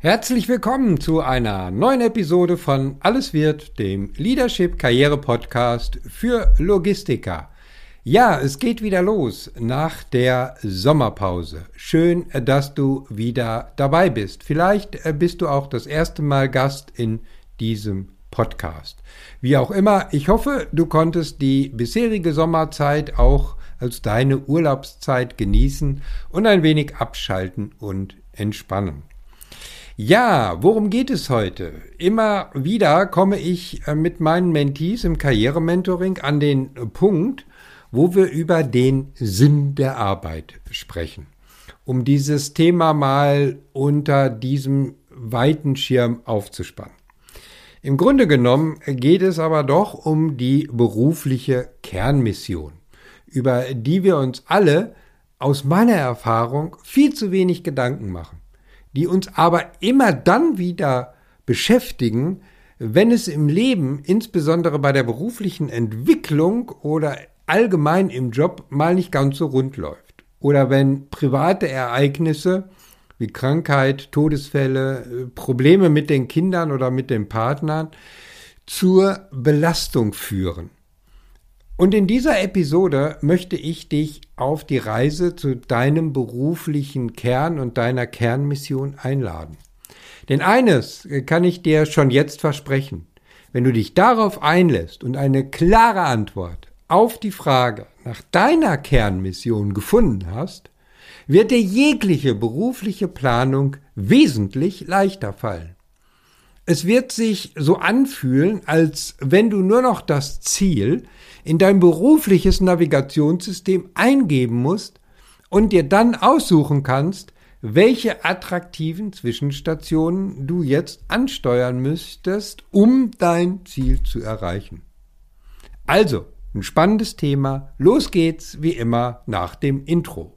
Herzlich willkommen zu einer neuen Episode von Alles wird, dem Leadership Karriere Podcast für Logistiker. Ja, es geht wieder los nach der Sommerpause. Schön, dass du wieder dabei bist. Vielleicht äh, bist du auch das erste Mal Gast in diesem Podcast. Wie auch immer, ich hoffe, du konntest die bisherige Sommerzeit auch als deine Urlaubszeit genießen und ein wenig abschalten und entspannen. Ja, worum geht es heute? Immer wieder komme ich äh, mit meinen Mentees im Karrierementoring an den Punkt, wo wir über den Sinn der Arbeit sprechen. Um dieses Thema mal unter diesem weiten Schirm aufzuspannen. Im Grunde genommen geht es aber doch um die berufliche Kernmission, über die wir uns alle aus meiner Erfahrung viel zu wenig Gedanken machen die uns aber immer dann wieder beschäftigen, wenn es im Leben, insbesondere bei der beruflichen Entwicklung oder allgemein im Job, mal nicht ganz so rund läuft. Oder wenn private Ereignisse wie Krankheit, Todesfälle, Probleme mit den Kindern oder mit den Partnern zur Belastung führen. Und in dieser Episode möchte ich dich auf die Reise zu deinem beruflichen Kern und deiner Kernmission einladen. Denn eines kann ich dir schon jetzt versprechen. Wenn du dich darauf einlässt und eine klare Antwort auf die Frage nach deiner Kernmission gefunden hast, wird dir jegliche berufliche Planung wesentlich leichter fallen. Es wird sich so anfühlen, als wenn du nur noch das Ziel in dein berufliches Navigationssystem eingeben musst und dir dann aussuchen kannst, welche attraktiven Zwischenstationen du jetzt ansteuern müsstest, um dein Ziel zu erreichen. Also, ein spannendes Thema. Los geht's wie immer nach dem Intro.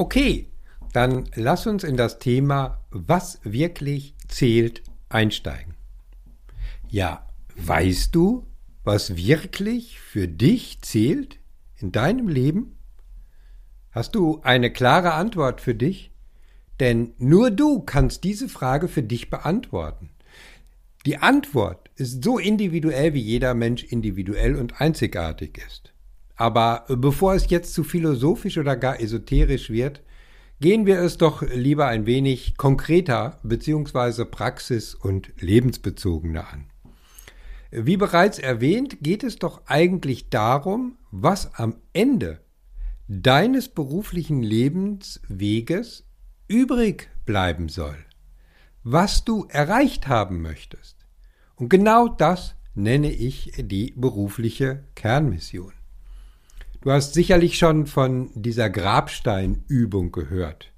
Okay, dann lass uns in das Thema, was wirklich zählt, einsteigen. Ja, weißt du, was wirklich für dich zählt in deinem Leben? Hast du eine klare Antwort für dich? Denn nur du kannst diese Frage für dich beantworten. Die Antwort ist so individuell, wie jeder Mensch individuell und einzigartig ist. Aber bevor es jetzt zu philosophisch oder gar esoterisch wird, gehen wir es doch lieber ein wenig konkreter bzw. praxis- und lebensbezogener an. Wie bereits erwähnt, geht es doch eigentlich darum, was am Ende deines beruflichen Lebensweges übrig bleiben soll, was du erreicht haben möchtest. Und genau das nenne ich die berufliche Kernmission. Du hast sicherlich schon von dieser Grabsteinübung gehört.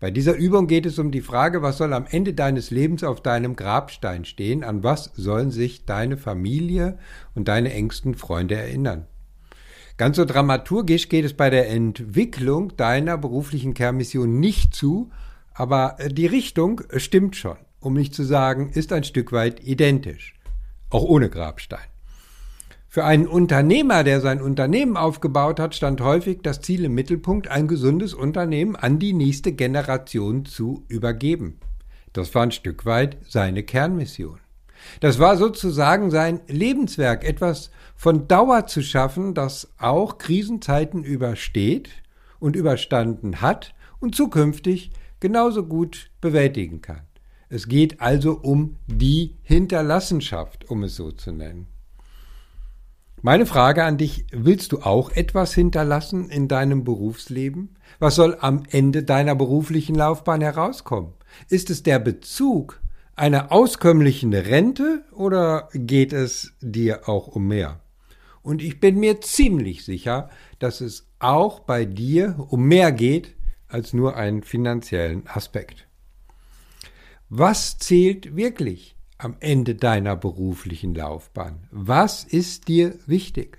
Bei dieser Übung geht es um die Frage, was soll am Ende deines Lebens auf deinem Grabstein stehen, an was sollen sich deine Familie und deine engsten Freunde erinnern. Ganz so dramaturgisch geht es bei der Entwicklung deiner beruflichen Kernmission nicht zu, aber die Richtung stimmt schon, um nicht zu sagen, ist ein Stück weit identisch, auch ohne Grabstein. Für einen Unternehmer, der sein Unternehmen aufgebaut hat, stand häufig das Ziel im Mittelpunkt, ein gesundes Unternehmen an die nächste Generation zu übergeben. Das war ein Stück weit seine Kernmission. Das war sozusagen sein Lebenswerk, etwas von Dauer zu schaffen, das auch Krisenzeiten übersteht und überstanden hat und zukünftig genauso gut bewältigen kann. Es geht also um die Hinterlassenschaft, um es so zu nennen. Meine Frage an dich, willst du auch etwas hinterlassen in deinem Berufsleben? Was soll am Ende deiner beruflichen Laufbahn herauskommen? Ist es der Bezug einer auskömmlichen Rente oder geht es dir auch um mehr? Und ich bin mir ziemlich sicher, dass es auch bei dir um mehr geht als nur einen finanziellen Aspekt. Was zählt wirklich am Ende deiner beruflichen Laufbahn? Was ist dir wichtig?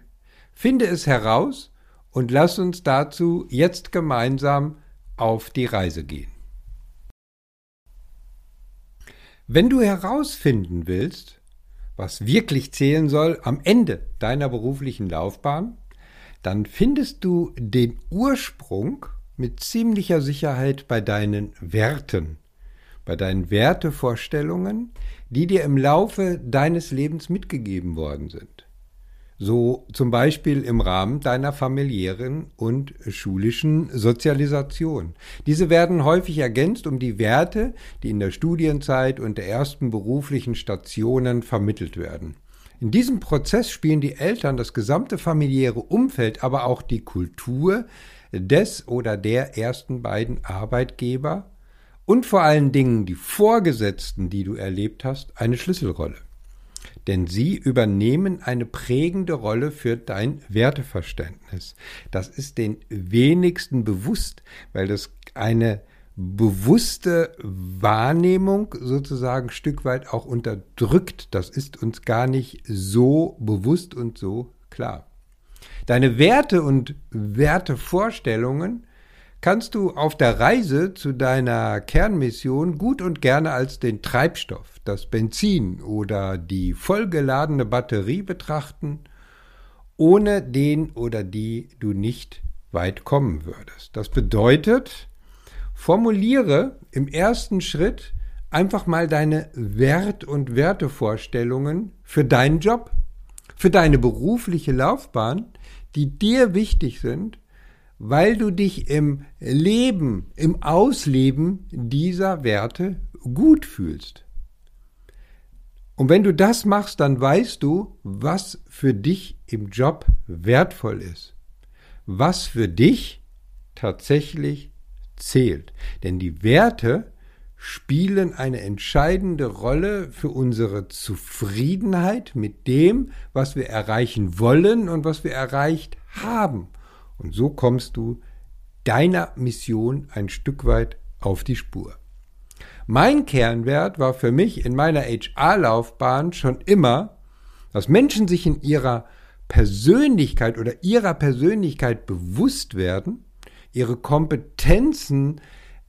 Finde es heraus und lass uns dazu jetzt gemeinsam auf die Reise gehen. Wenn du herausfinden willst, was wirklich zählen soll am Ende deiner beruflichen Laufbahn, dann findest du den Ursprung mit ziemlicher Sicherheit bei deinen Werten, bei deinen Wertevorstellungen, die dir im Laufe deines Lebens mitgegeben worden sind so zum Beispiel im Rahmen deiner familiären und schulischen Sozialisation. Diese werden häufig ergänzt um die Werte, die in der Studienzeit und der ersten beruflichen Stationen vermittelt werden. In diesem Prozess spielen die Eltern, das gesamte familiäre Umfeld, aber auch die Kultur des oder der ersten beiden Arbeitgeber und vor allen Dingen die Vorgesetzten, die du erlebt hast, eine Schlüsselrolle denn sie übernehmen eine prägende Rolle für dein Werteverständnis. Das ist den wenigsten bewusst, weil das eine bewusste Wahrnehmung sozusagen Stück weit auch unterdrückt. Das ist uns gar nicht so bewusst und so klar. Deine Werte und Wertevorstellungen kannst du auf der Reise zu deiner Kernmission gut und gerne als den Treibstoff, das Benzin oder die vollgeladene Batterie betrachten, ohne den oder die du nicht weit kommen würdest. Das bedeutet, formuliere im ersten Schritt einfach mal deine Wert- und Wertevorstellungen für deinen Job, für deine berufliche Laufbahn, die dir wichtig sind weil du dich im Leben, im Ausleben dieser Werte gut fühlst. Und wenn du das machst, dann weißt du, was für dich im Job wertvoll ist, was für dich tatsächlich zählt. Denn die Werte spielen eine entscheidende Rolle für unsere Zufriedenheit mit dem, was wir erreichen wollen und was wir erreicht haben. Und so kommst du deiner Mission ein Stück weit auf die Spur. Mein Kernwert war für mich in meiner HR-Laufbahn schon immer, dass Menschen sich in ihrer Persönlichkeit oder ihrer Persönlichkeit bewusst werden, ihre Kompetenzen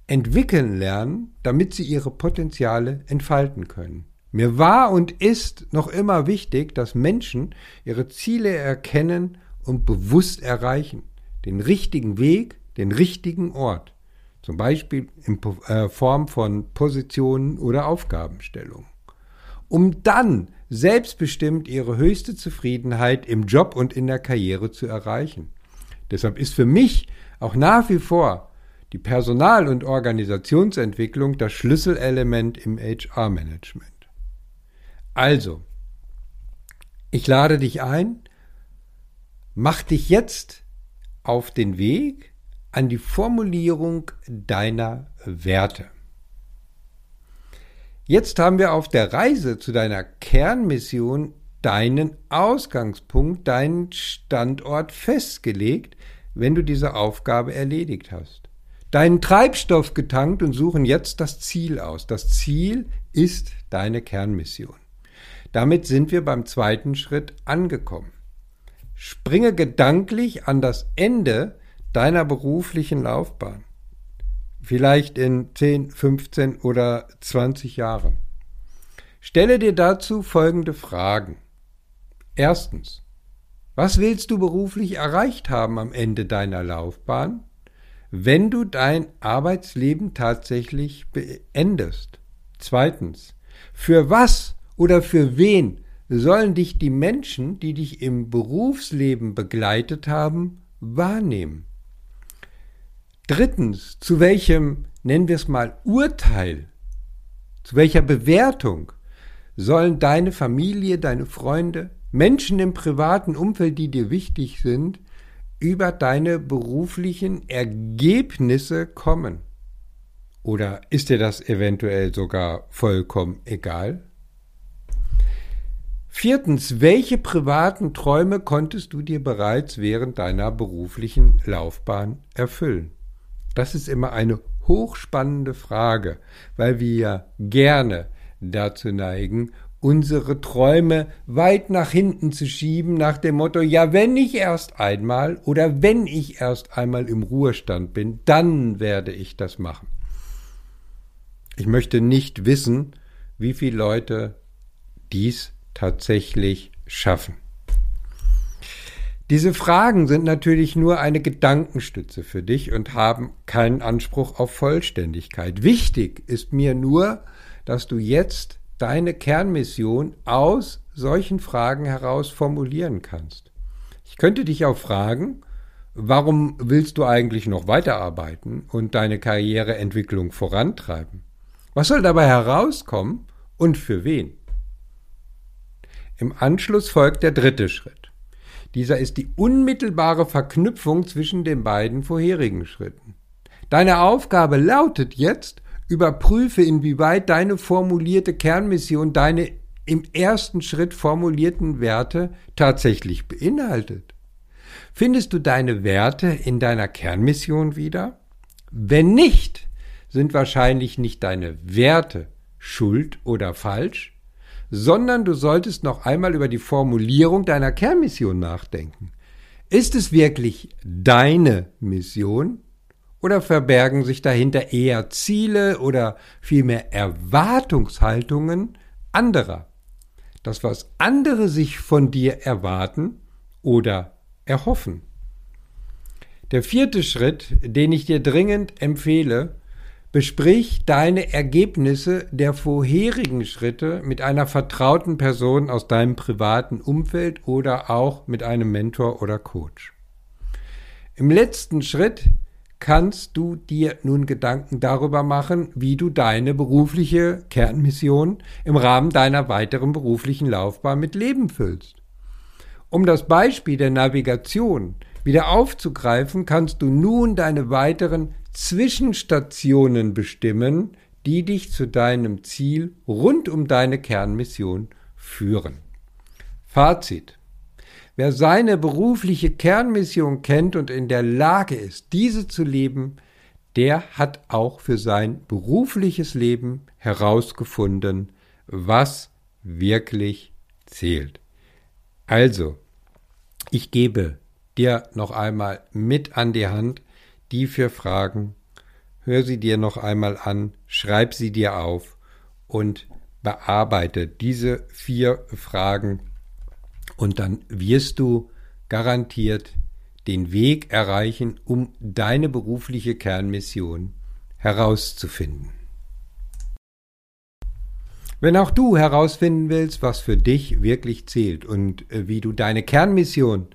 entwickeln lernen, damit sie ihre Potenziale entfalten können. Mir war und ist noch immer wichtig, dass Menschen ihre Ziele erkennen und bewusst erreichen den richtigen Weg, den richtigen Ort, zum Beispiel in äh, Form von Positionen oder Aufgabenstellungen, um dann selbstbestimmt ihre höchste Zufriedenheit im Job und in der Karriere zu erreichen. Deshalb ist für mich auch nach wie vor die Personal- und Organisationsentwicklung das Schlüsselelement im HR-Management. Also, ich lade dich ein, mach dich jetzt auf den Weg an die Formulierung deiner Werte. Jetzt haben wir auf der Reise zu deiner Kernmission deinen Ausgangspunkt, deinen Standort festgelegt, wenn du diese Aufgabe erledigt hast. Deinen Treibstoff getankt und suchen jetzt das Ziel aus. Das Ziel ist deine Kernmission. Damit sind wir beim zweiten Schritt angekommen. Springe gedanklich an das Ende deiner beruflichen Laufbahn. Vielleicht in 10, 15 oder 20 Jahren. Stelle dir dazu folgende Fragen. Erstens, was willst du beruflich erreicht haben am Ende deiner Laufbahn, wenn du dein Arbeitsleben tatsächlich beendest? Zweitens, für was oder für wen sollen dich die Menschen, die dich im Berufsleben begleitet haben, wahrnehmen. Drittens, zu welchem, nennen wir es mal, Urteil, zu welcher Bewertung sollen deine Familie, deine Freunde, Menschen im privaten Umfeld, die dir wichtig sind, über deine beruflichen Ergebnisse kommen? Oder ist dir das eventuell sogar vollkommen egal? Viertens, welche privaten Träume konntest du dir bereits während deiner beruflichen Laufbahn erfüllen? Das ist immer eine hochspannende Frage, weil wir gerne dazu neigen, unsere Träume weit nach hinten zu schieben, nach dem Motto, ja, wenn ich erst einmal oder wenn ich erst einmal im Ruhestand bin, dann werde ich das machen. Ich möchte nicht wissen, wie viele Leute dies tatsächlich schaffen. Diese Fragen sind natürlich nur eine Gedankenstütze für dich und haben keinen Anspruch auf Vollständigkeit. Wichtig ist mir nur, dass du jetzt deine Kernmission aus solchen Fragen heraus formulieren kannst. Ich könnte dich auch fragen, warum willst du eigentlich noch weiterarbeiten und deine Karriereentwicklung vorantreiben? Was soll dabei herauskommen und für wen? Im Anschluss folgt der dritte Schritt. Dieser ist die unmittelbare Verknüpfung zwischen den beiden vorherigen Schritten. Deine Aufgabe lautet jetzt, Überprüfe, inwieweit deine formulierte Kernmission deine im ersten Schritt formulierten Werte tatsächlich beinhaltet. Findest du deine Werte in deiner Kernmission wieder? Wenn nicht, sind wahrscheinlich nicht deine Werte schuld oder falsch, sondern du solltest noch einmal über die Formulierung deiner Kernmission nachdenken. Ist es wirklich deine Mission oder verbergen sich dahinter eher Ziele oder vielmehr Erwartungshaltungen anderer? Das, was andere sich von dir erwarten oder erhoffen. Der vierte Schritt, den ich dir dringend empfehle, besprich deine Ergebnisse der vorherigen Schritte mit einer vertrauten Person aus deinem privaten Umfeld oder auch mit einem Mentor oder Coach. Im letzten Schritt kannst du dir nun Gedanken darüber machen, wie du deine berufliche Kernmission im Rahmen deiner weiteren beruflichen Laufbahn mit Leben füllst. Um das Beispiel der Navigation wieder aufzugreifen, kannst du nun deine weiteren Zwischenstationen bestimmen, die dich zu deinem Ziel rund um deine Kernmission führen. Fazit. Wer seine berufliche Kernmission kennt und in der Lage ist, diese zu leben, der hat auch für sein berufliches Leben herausgefunden, was wirklich zählt. Also, ich gebe dir noch einmal mit an die Hand die vier Fragen, hör sie dir noch einmal an, schreib sie dir auf und bearbeite diese vier Fragen und dann wirst du garantiert den Weg erreichen, um deine berufliche Kernmission herauszufinden. Wenn auch du herausfinden willst, was für dich wirklich zählt und äh, wie du deine Kernmission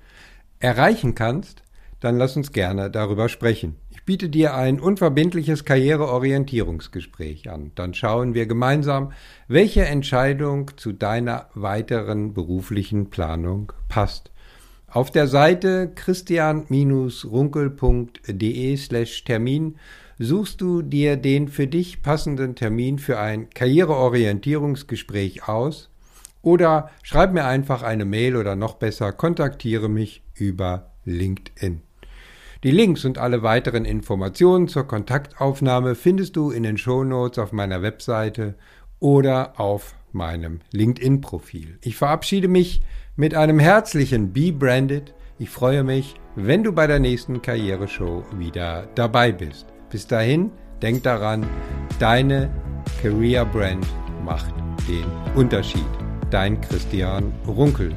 erreichen kannst, dann lass uns gerne darüber sprechen. Ich biete dir ein unverbindliches Karriereorientierungsgespräch an. Dann schauen wir gemeinsam, welche Entscheidung zu deiner weiteren beruflichen Planung passt. Auf der Seite christian-runkel.de slash Termin suchst du dir den für dich passenden Termin für ein Karriereorientierungsgespräch aus oder schreib mir einfach eine Mail oder noch besser kontaktiere mich über LinkedIn. Die Links und alle weiteren Informationen zur Kontaktaufnahme findest du in den Shownotes auf meiner Webseite oder auf meinem LinkedIn-Profil. Ich verabschiede mich mit einem herzlichen Be Branded. Ich freue mich, wenn du bei der nächsten Karriereshow wieder dabei bist. Bis dahin, denk daran, deine Career Brand macht den Unterschied. Dein Christian Runkel.